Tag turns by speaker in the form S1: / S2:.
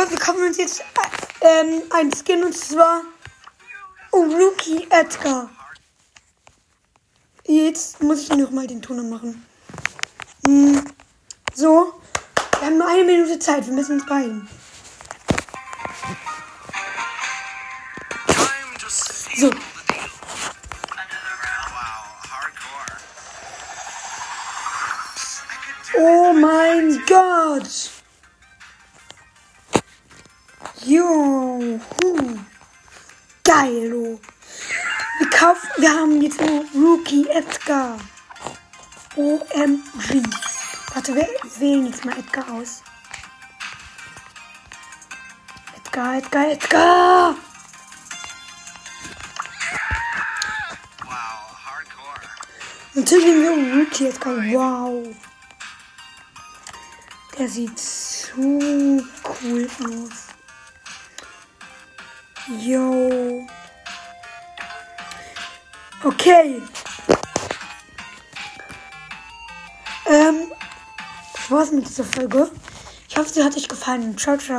S1: Gott, wir kaufen uns jetzt äh, ähm, ein Skin und zwar Rookie Edgar. Jetzt muss ich noch mal den Ton machen. Hm. So, wir haben nur eine Minute Zeit. Wir müssen uns beeilen. So. Oh mein Gott. Juhu. Geil, oh. Wir kaufen, wir haben jetzt nur Rookie Edgar. OMG. Warte, wir wählen jetzt mal Edgar aus. Edgar, Edgar, Edgar.
S2: Wow, hardcore.
S1: Natürlich nehmen wir Rookie Edgar. Wow. Der sieht so cool aus. Yo. Okay. Ähm, das war's mit dieser Folge. Ich hoffe, sie hat euch gefallen. Ciao, ciao.